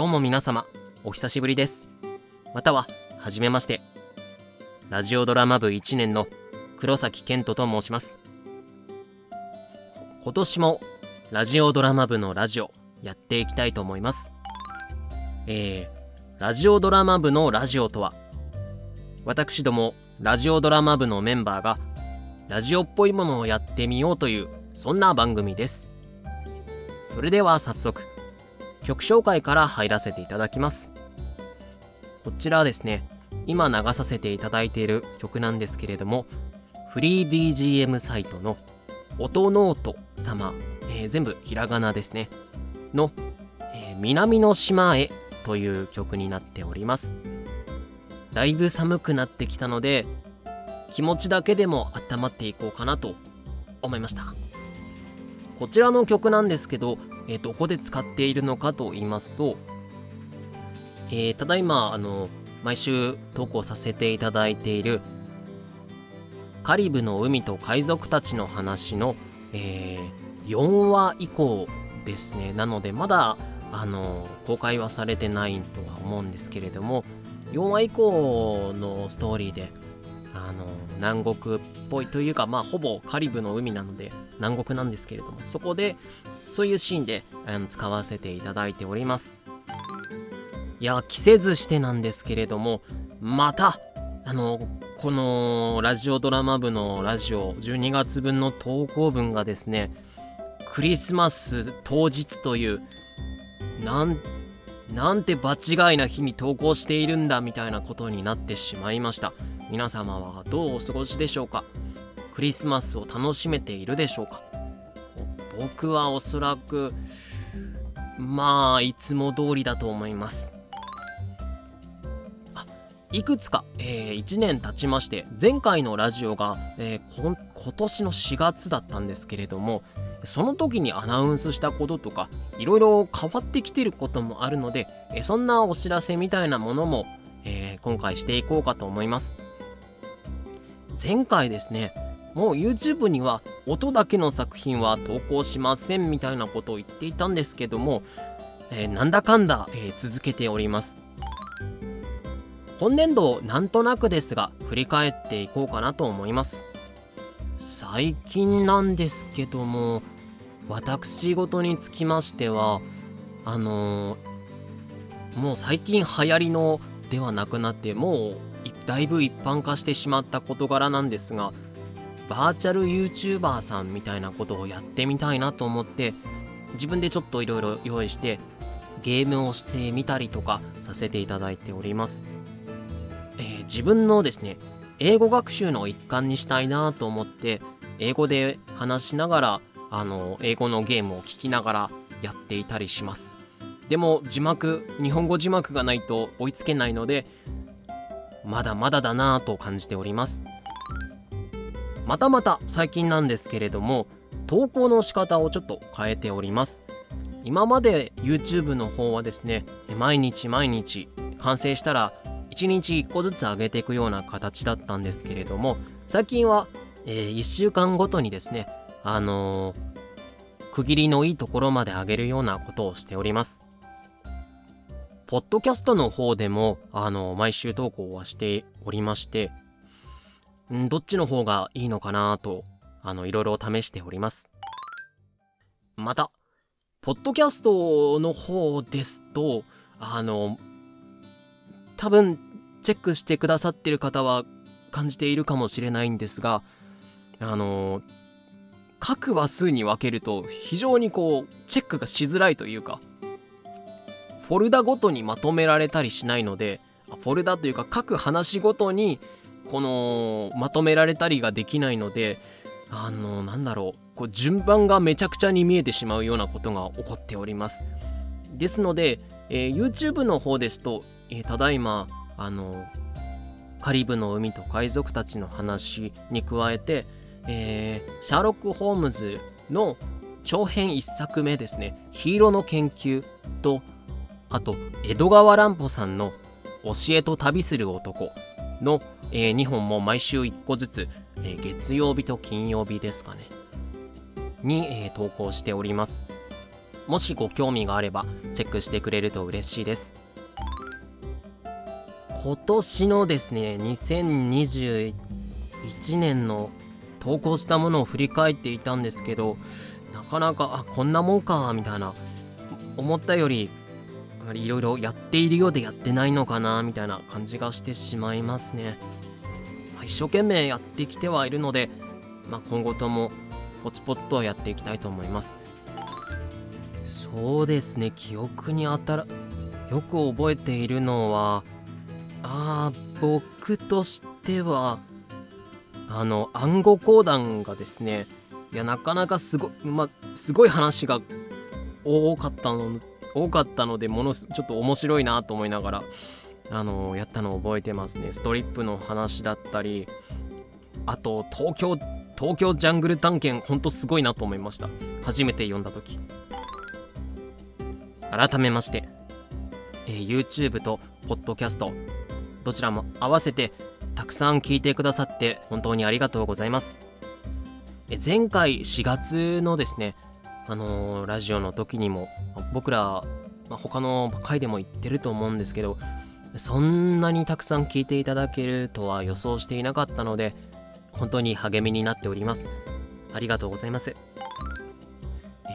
どうも皆様、お久しぶりです。または、はじめまして。ラジオドラマ部1年の黒崎健人と申します。今年もラジオドラマ部のラジオやっていきたいと思います。えー、ラジオドラマ部のラジオとは、私どもラジオドラマ部のメンバーがラジオっぽいものをやってみようというそんな番組です。それでは早速曲紹介から入らせていただきます。こちらはですね今流させていただいている曲なんですけれどもフリー BGM サイトの音ノート様、えー、全部ひらがなですねの、えー、南の島へという曲になっております。だいぶ寒くなってきたので気持ちだけでも温まっていこうかなと思いました。こちらの曲なんですけど、えー、どこで使っているのかと言いますと、えー、ただいま、あの、毎週投稿させていただいている、カリブの海と海賊たちの話の、えー、4話以降ですね。なので、まだ、あの、公開はされてないとは思うんですけれども、4話以降のストーリーで、あの南国っぽいというかまあほぼカリブの海なので南国なんですけれどもそこでそういうシーンであの使わせていただいております。いや着せずしてなんですけれどもまたあのこのラジオドラマ部のラジオ12月分の投稿文がですねクリスマス当日というなんなんて場違いな日に投稿しているんだみたいなことになってしまいました。皆様はどうお過ごしでしょうか？クリスマスを楽しめているでしょうか？僕はおそらくまあいつも通りだと思います。いくつか、えー、1年経ちまして前回のラジオが、えー、今年の4月だったんですけれどもその時にアナウンスしたこととかいろいろ変わってきてることもあるので、えー、そんなお知らせみたいなものも、え今回していこうかと思います。前回ですねもう YouTube には音だけの作品は投稿しませんみたいなことを言っていたんですけども、えー、なんだかんだ、えー、続けております。今年度なんとなくですが振り返っていこうかなと思います。最近なんですけども私事につきましてはあのー、もう最近流行りのではなくなってもうだいぶ一般化してしまった事柄なんですがバーチャル YouTuber さんみたいなことをやってみたいなと思って自分でちょっといろいろ用意してゲームをしてみたりとかさせていただいております、えー、自分のですね英語学習の一環にしたいなと思って英語で話しながらあの英語のゲームを聞きながらやっていたりします。でも字幕日本語字幕がないと追いつけないのでまだまだだなぁと感じております。またまた最近なんですけれども投稿の仕方をちょっと変えております。今まで YouTube の方はですね毎日毎日完成したら1日1個ずつ上げていくような形だったんですけれども最近は、えー、1週間ごとにですねあのー、区切りのいいところまで上げるようなことをしております。ポッドキャストの方でも、あの、毎週投稿はしておりまして、んどっちの方がいいのかなと、あの、いろいろ試しております。また、ポッドキャストの方ですと、あの、多分、チェックしてくださってる方は感じているかもしれないんですが、あの、各話数に分けると非常にこう、チェックがしづらいというか、フォルダごとにまとめられたりしないのでフォルダというか各話ごとにこのまとめられたりができないのであのなんだろうこう順番がめちゃくちゃに見えてしまうようなことが起こっております。ですので、えー、YouTube の方ですと、えー、ただいまあのカリブの海と海賊たちの話に加えて、えー、シャーロック・ホームズの長編1作目ですね「ヒーローの研究」とあと江戸川乱歩さんの「教えと旅する男の」えー、2本も毎週1個ずつ、えー、月曜日と金曜日ですかね。に、えー、投稿しております。もしご興味があればチェックしてくれると嬉しいです。今年のですね2021年の投稿したものを振り返っていたんですけどなかなかあこんなもんかみたいな思ったよりいろいろやっているようでやってないのかなみたいな感じがしてしまいますね、まあ、一生懸命やってきてはいるので、まあ、今後ともポツポツとやっていきたいと思います。そうですね。記憶にあたらよく覚えているのはあー僕としてはあの暗号講談がですねいやなかなかすご,、まあ、すごい話が多かったの多かったのでものすちょっと面白いなと思いながらあのやったのを覚えてますね。ストリップの話だったりあと東京東京ジャングル探検ほんとすごいなと思いました。初めて読んだ時。改めまして、えー、YouTube と Podcast どちらも合わせてたくさん聞いてくださって本当にありがとうございます。前回4月のですねあのー、ラジオの時にも僕ら、まあ、他の回でも言ってると思うんですけどそんなにたくさん聞いていただけるとは予想していなかったので本当に励みになっております。ありがとうございます。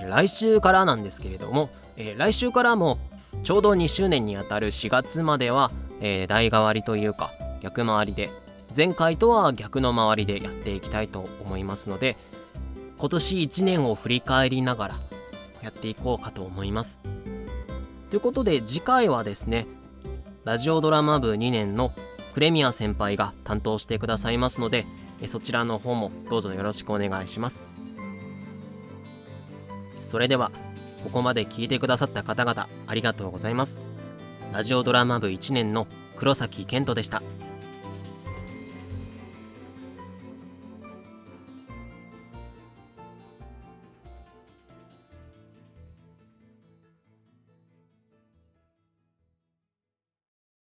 来週からなんですけれども、えー、来週からもちょうど2周年にあたる4月までは、えー、代替わりというか逆回りで前回とは逆の回りでやっていきたいと思いますので今年1年を振り返りながらやっていこうかと思います。ということで次回はですねラジオドラマ部2年のクレミア先輩が担当してくださいますのでそちらの方もどうぞよろしくお願いします。それではここまで聞いてくださった方々ありがとうございます。ラジオドラマ部1年の黒崎健人でした。